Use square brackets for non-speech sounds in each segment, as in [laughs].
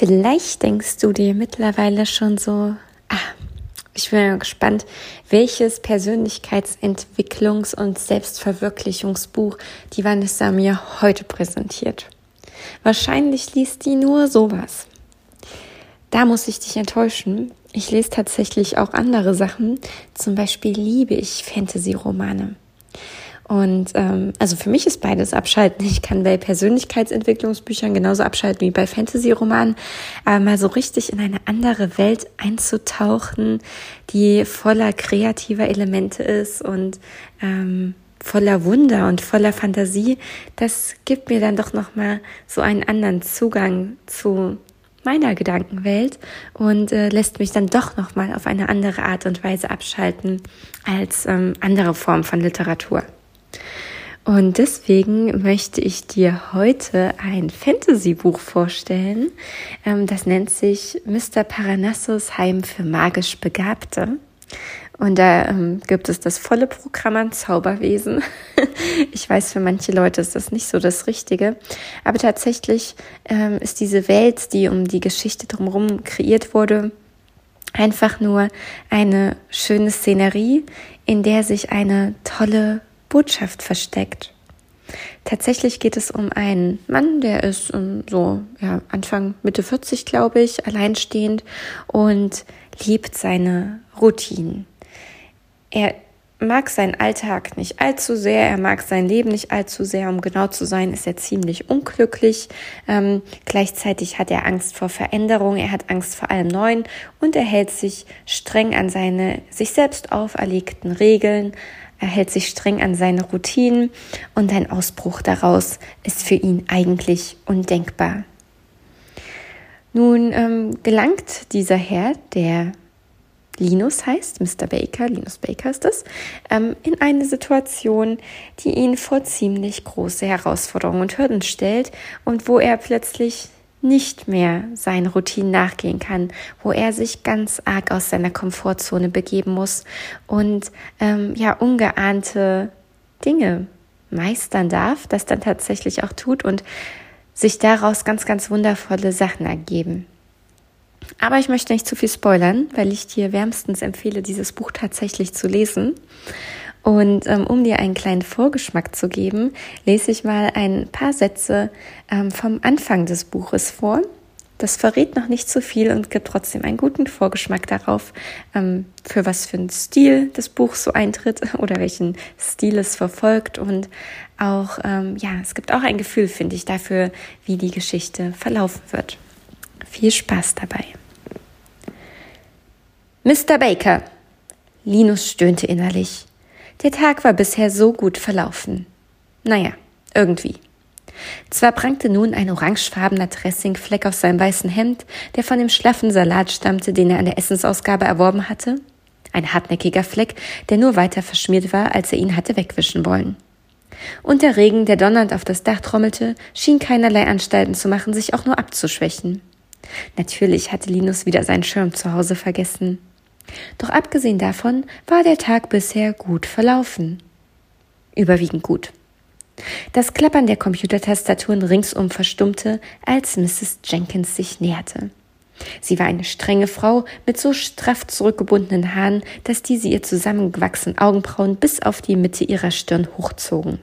Vielleicht denkst du dir mittlerweile schon so, ah, ich bin gespannt, welches Persönlichkeitsentwicklungs- und Selbstverwirklichungsbuch die Vanessa mir heute präsentiert. Wahrscheinlich liest die nur sowas. Da muss ich dich enttäuschen. Ich lese tatsächlich auch andere Sachen. Zum Beispiel liebe ich Fantasy-Romane. Und ähm, also für mich ist beides abschalten. Ich kann bei Persönlichkeitsentwicklungsbüchern genauso abschalten wie bei Fantasy-Romanen, aber mal so richtig in eine andere Welt einzutauchen, die voller kreativer Elemente ist und ähm, voller Wunder und voller Fantasie, das gibt mir dann doch noch mal so einen anderen Zugang zu meiner Gedankenwelt und äh, lässt mich dann doch noch mal auf eine andere Art und Weise abschalten als ähm, andere Formen von Literatur. Und deswegen möchte ich dir heute ein Fantasy-Buch vorstellen. Ähm, das nennt sich Mr. Paranassos Heim für magisch Begabte. Und da ähm, gibt es das volle Programm an Zauberwesen. [laughs] ich weiß, für manche Leute ist das nicht so das Richtige. Aber tatsächlich ähm, ist diese Welt, die um die Geschichte drumherum kreiert wurde, einfach nur eine schöne Szenerie, in der sich eine tolle Botschaft versteckt. Tatsächlich geht es um einen Mann, der ist um, so ja, Anfang Mitte 40, glaube ich, alleinstehend und liebt seine Routinen. Er mag seinen Alltag nicht allzu sehr, er mag sein Leben nicht allzu sehr. Um genau zu sein, ist er ziemlich unglücklich. Ähm, gleichzeitig hat er Angst vor Veränderung, er hat Angst vor allem Neuen und er hält sich streng an seine sich selbst auferlegten Regeln, er hält sich streng an seine Routinen und ein Ausbruch daraus ist für ihn eigentlich undenkbar. Nun ähm, gelangt dieser Herr, der Linus heißt, Mr. Baker, Linus Baker ist es, ähm, in eine Situation, die ihn vor ziemlich große Herausforderungen und Hürden stellt und wo er plötzlich nicht mehr seinen Routinen nachgehen kann, wo er sich ganz arg aus seiner Komfortzone begeben muss und ähm, ja ungeahnte Dinge meistern darf, das dann tatsächlich auch tut und sich daraus ganz, ganz wundervolle Sachen ergeben. Aber ich möchte nicht zu viel spoilern, weil ich dir wärmstens empfehle, dieses Buch tatsächlich zu lesen. Und ähm, um dir einen kleinen Vorgeschmack zu geben, lese ich mal ein paar Sätze ähm, vom Anfang des Buches vor. Das verrät noch nicht zu viel und gibt trotzdem einen guten Vorgeschmack darauf, ähm, für was für einen Stil das Buch so eintritt [laughs] oder welchen Stil es verfolgt. Und auch, ähm, ja, es gibt auch ein Gefühl, finde ich, dafür, wie die Geschichte verlaufen wird. Viel Spaß dabei. Mr. Baker. Linus stöhnte innerlich. Der Tag war bisher so gut verlaufen. Naja, irgendwie. Zwar prangte nun ein orangefarbener Dressingfleck auf seinem weißen Hemd, der von dem schlaffen Salat stammte, den er an der Essensausgabe erworben hatte. Ein hartnäckiger Fleck, der nur weiter verschmiert war, als er ihn hatte wegwischen wollen. Und der Regen, der donnernd auf das Dach trommelte, schien keinerlei Anstalten zu machen, sich auch nur abzuschwächen. Natürlich hatte Linus wieder seinen Schirm zu Hause vergessen. Doch abgesehen davon war der Tag bisher gut verlaufen. Überwiegend gut. Das Klappern der Computertastaturen ringsum verstummte, als Mrs. Jenkins sich näherte. Sie war eine strenge Frau mit so straff zurückgebundenen Haaren, dass diese ihr zusammengewachsenen Augenbrauen bis auf die Mitte ihrer Stirn hochzogen.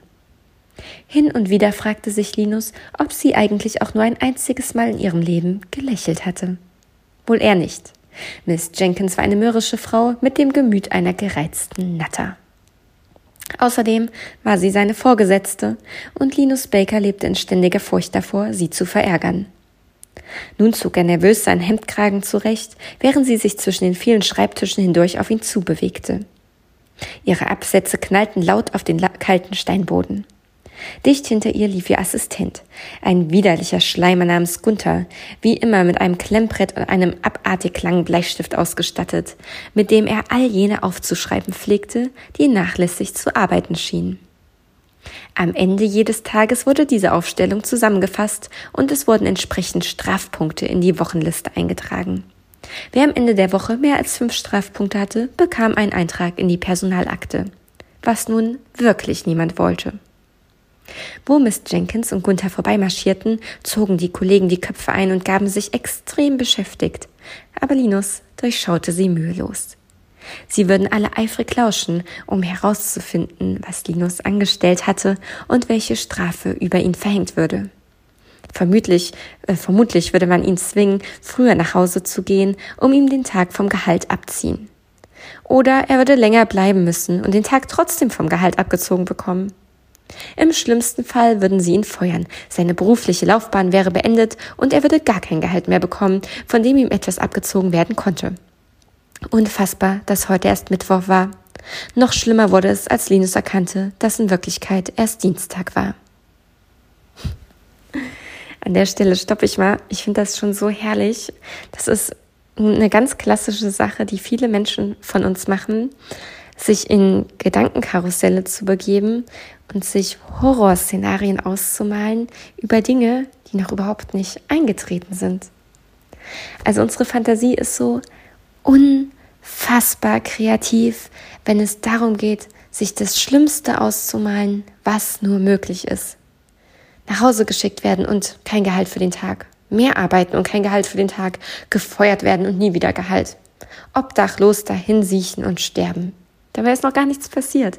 Hin und wieder fragte sich Linus, ob sie eigentlich auch nur ein einziges Mal in ihrem Leben gelächelt hatte. Wohl er nicht. Miss Jenkins war eine mürrische Frau mit dem Gemüt einer gereizten Natter. Außerdem war sie seine Vorgesetzte, und Linus Baker lebte in ständiger Furcht davor, sie zu verärgern. Nun zog er nervös seinen Hemdkragen zurecht, während sie sich zwischen den vielen Schreibtischen hindurch auf ihn zubewegte. Ihre Absätze knallten laut auf den kalten Steinboden. Dicht hinter ihr lief ihr Assistent, ein widerlicher Schleimer namens Gunther, wie immer mit einem Klemmbrett und einem abartig langen Bleistift ausgestattet, mit dem er all jene aufzuschreiben pflegte, die nachlässig zu arbeiten schienen. Am Ende jedes Tages wurde diese Aufstellung zusammengefasst und es wurden entsprechend Strafpunkte in die Wochenliste eingetragen. Wer am Ende der Woche mehr als fünf Strafpunkte hatte, bekam einen Eintrag in die Personalakte, was nun wirklich niemand wollte. Wo Miss Jenkins und Gunther vorbeimarschierten, zogen die Kollegen die Köpfe ein und gaben sich extrem beschäftigt. Aber Linus durchschaute sie mühelos. Sie würden alle eifrig lauschen, um herauszufinden, was Linus angestellt hatte und welche Strafe über ihn verhängt würde. Vermutlich, äh, vermutlich würde man ihn zwingen, früher nach Hause zu gehen, um ihm den Tag vom Gehalt abziehen. Oder er würde länger bleiben müssen und den Tag trotzdem vom Gehalt abgezogen bekommen. Im schlimmsten Fall würden sie ihn feuern, seine berufliche Laufbahn wäre beendet und er würde gar kein Gehalt mehr bekommen, von dem ihm etwas abgezogen werden konnte. Unfassbar, dass heute erst Mittwoch war. Noch schlimmer wurde es, als Linus erkannte, dass in Wirklichkeit erst Dienstag war. [laughs] An der Stelle stoppe ich mal. Ich finde das schon so herrlich. Das ist eine ganz klassische Sache, die viele Menschen von uns machen, sich in Gedankenkarusselle zu begeben und sich Horrorszenarien auszumalen über Dinge, die noch überhaupt nicht eingetreten sind. Also unsere Fantasie ist so unfassbar kreativ, wenn es darum geht, sich das Schlimmste auszumalen, was nur möglich ist. Nach Hause geschickt werden und kein Gehalt für den Tag. Mehr arbeiten und kein Gehalt für den Tag. Gefeuert werden und nie wieder Gehalt. Obdachlos dahin siechen und sterben. Dabei ist noch gar nichts passiert.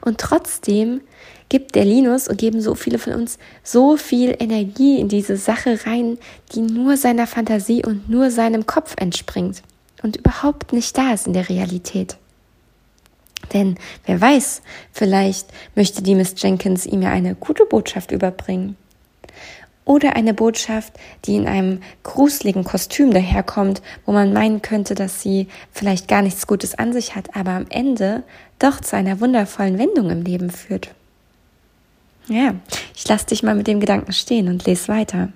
Und trotzdem gibt der Linus und geben so viele von uns so viel Energie in diese Sache rein, die nur seiner Fantasie und nur seinem Kopf entspringt und überhaupt nicht da ist in der Realität. Denn wer weiß, vielleicht möchte die Miss Jenkins ihm ja eine gute Botschaft überbringen. Oder eine Botschaft, die in einem gruseligen Kostüm daherkommt, wo man meinen könnte, dass sie vielleicht gar nichts Gutes an sich hat, aber am Ende doch zu einer wundervollen Wendung im Leben führt. Ja, ich lasse dich mal mit dem Gedanken stehen und lese weiter.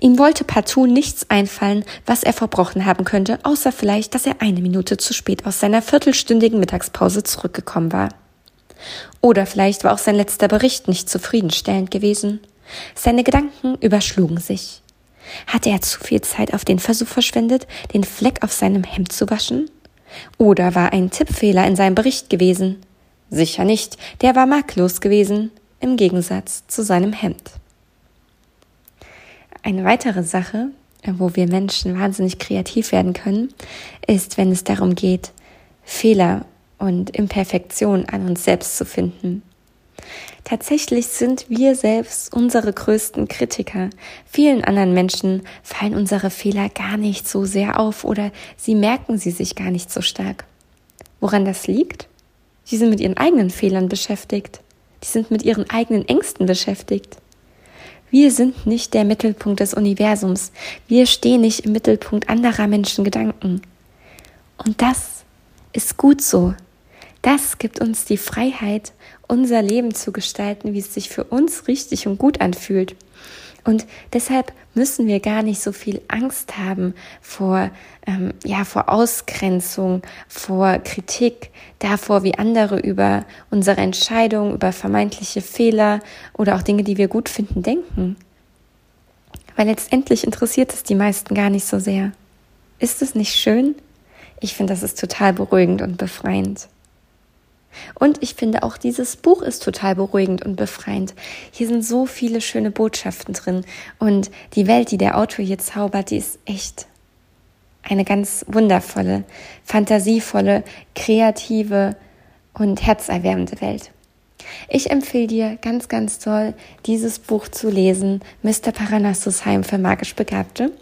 Ihm wollte partout nichts einfallen, was er verbrochen haben könnte, außer vielleicht, dass er eine Minute zu spät aus seiner viertelstündigen Mittagspause zurückgekommen war. Oder vielleicht war auch sein letzter Bericht nicht zufriedenstellend gewesen. Seine Gedanken überschlugen sich. Hatte er zu viel Zeit auf den Versuch verschwendet, den Fleck auf seinem Hemd zu waschen? Oder war ein Tippfehler in seinem Bericht gewesen? Sicher nicht, der war makellos gewesen, im Gegensatz zu seinem Hemd. Eine weitere Sache, wo wir Menschen wahnsinnig kreativ werden können, ist, wenn es darum geht, Fehler und Imperfektion an uns selbst zu finden. Tatsächlich sind wir selbst unsere größten Kritiker. Vielen anderen Menschen fallen unsere Fehler gar nicht so sehr auf oder sie merken sie sich gar nicht so stark. Woran das liegt? Sie sind mit ihren eigenen Fehlern beschäftigt. Die sind mit ihren eigenen Ängsten beschäftigt. Wir sind nicht der Mittelpunkt des Universums. Wir stehen nicht im Mittelpunkt anderer Menschen Gedanken. Und das ist gut so. Das gibt uns die Freiheit, unser Leben zu gestalten, wie es sich für uns richtig und gut anfühlt. Und deshalb müssen wir gar nicht so viel Angst haben vor, ähm, ja, vor Ausgrenzung, vor Kritik, davor, wie andere über unsere Entscheidungen, über vermeintliche Fehler oder auch Dinge, die wir gut finden, denken. Weil letztendlich interessiert es die meisten gar nicht so sehr. Ist es nicht schön? Ich finde, das ist total beruhigend und befreiend. Und ich finde auch dieses Buch ist total beruhigend und befreiend. Hier sind so viele schöne Botschaften drin und die Welt, die der Autor hier zaubert, die ist echt eine ganz wundervolle, fantasievolle, kreative und herzerwärmende Welt. Ich empfehle dir ganz, ganz toll, dieses Buch zu lesen, Mr. Paranassus Heim für magisch Begabte.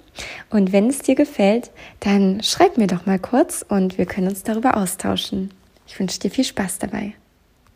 Und wenn es dir gefällt, dann schreib mir doch mal kurz und wir können uns darüber austauschen. Ich wünsche dir viel Spaß dabei.